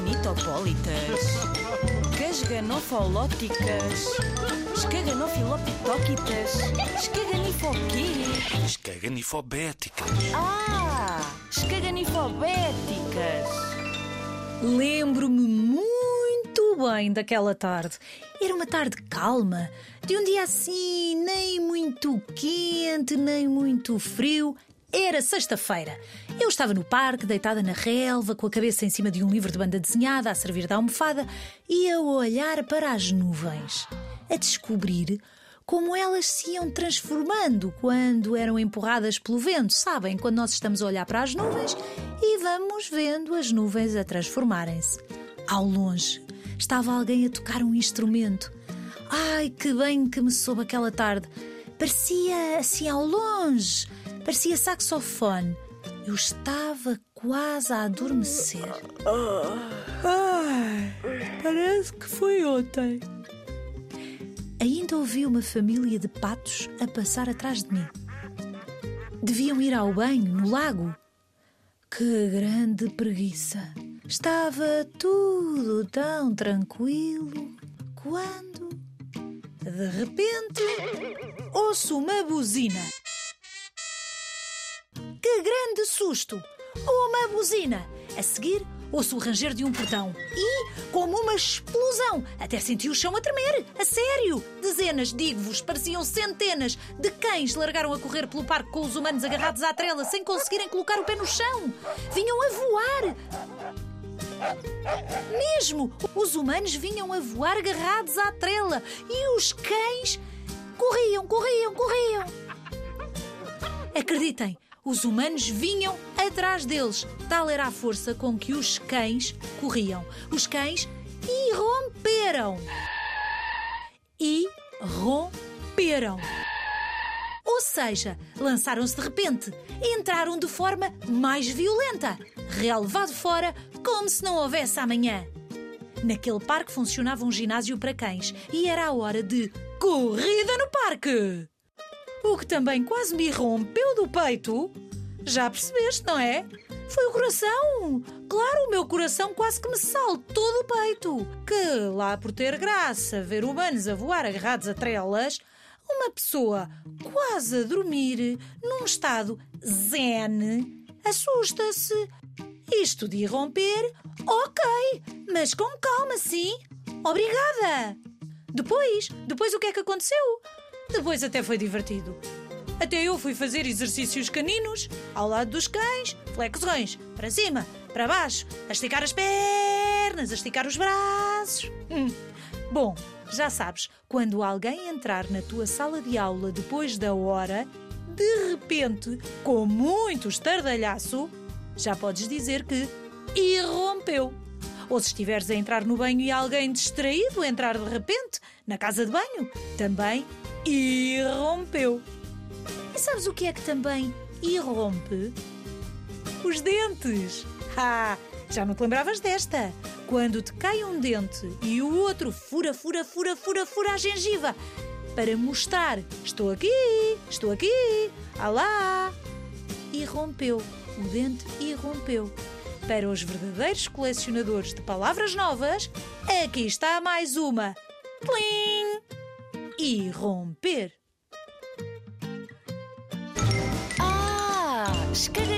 Escaganitopólitas, Casganofolóticas, Escaganofiloptóquitas, Escaganifoquê? Escaganifobéticas. Ah, Escaganifobéticas. Lembro-me muito bem daquela tarde. Era uma tarde calma, de um dia assim, nem muito quente, nem muito frio. Era sexta-feira. Eu estava no parque, deitada na relva, com a cabeça em cima de um livro de banda desenhada, a servir de almofada, e a olhar para as nuvens, a descobrir como elas se iam transformando quando eram empurradas pelo vento. Sabem, quando nós estamos a olhar para as nuvens e vamos vendo as nuvens a transformarem-se. Ao longe, estava alguém a tocar um instrumento. Ai, que bem que me soube aquela tarde. Parecia assim ao longe, parecia saxofone. Eu estava quase a adormecer. Ai, parece que foi ontem. Ainda ouvi uma família de patos a passar atrás de mim. Deviam ir ao banho no lago. Que grande preguiça! Estava tudo tão tranquilo quando, de repente, ouço uma buzina. Grande susto! Uma buzina! A seguir, ouço o ranger de um portão e, como uma explosão, até senti o chão a tremer. A sério! Dezenas, digo-vos, pareciam centenas de cães largaram a correr pelo parque com os humanos agarrados à trela sem conseguirem colocar o pé no chão. Vinham a voar! Mesmo! Os humanos vinham a voar agarrados à trela e os cães corriam, corriam, corriam. Acreditem, os humanos vinham atrás deles. Tal era a força com que os cães corriam. Os cães irromperam. Irromperam. Ou seja, lançaram-se de repente, entraram de forma mais violenta, relevado fora como se não houvesse amanhã. Naquele parque funcionava um ginásio para cães e era a hora de corrida no parque. O que também quase me rompeu do peito. Já percebeste, não é? Foi o coração. Claro, o meu coração quase que me saltou do peito. Que, lá por ter graça, ver humanos a voar agarrados a trelas, uma pessoa quase a dormir, num estado zen, assusta-se. Isto de irromper, ok, mas com calma, sim. Obrigada. Depois, depois o que é que aconteceu? Depois até foi divertido. Até eu fui fazer exercícios caninos ao lado dos cães, flexões, para cima, para baixo, a esticar as pernas, a esticar os braços. Hum. Bom, já sabes, quando alguém entrar na tua sala de aula depois da hora, de repente, com muito estardalhaço, já podes dizer que irrompeu. Ou se estiveres a entrar no banho e alguém distraído entrar de repente na casa de banho, também irrompeu. E sabes o que é que também irrompe? Os dentes. Ah, já não te lembravas desta? Quando te cai um dente e o outro fura, fura, fura, fura, fura a gengiva para mostrar: estou aqui, estou aqui, alá. Irrompeu. O dente irrompeu. Para os verdadeiros colecionadores de palavras novas, aqui está mais uma. Plim! Irromper. Ah, Escaganifobéticas.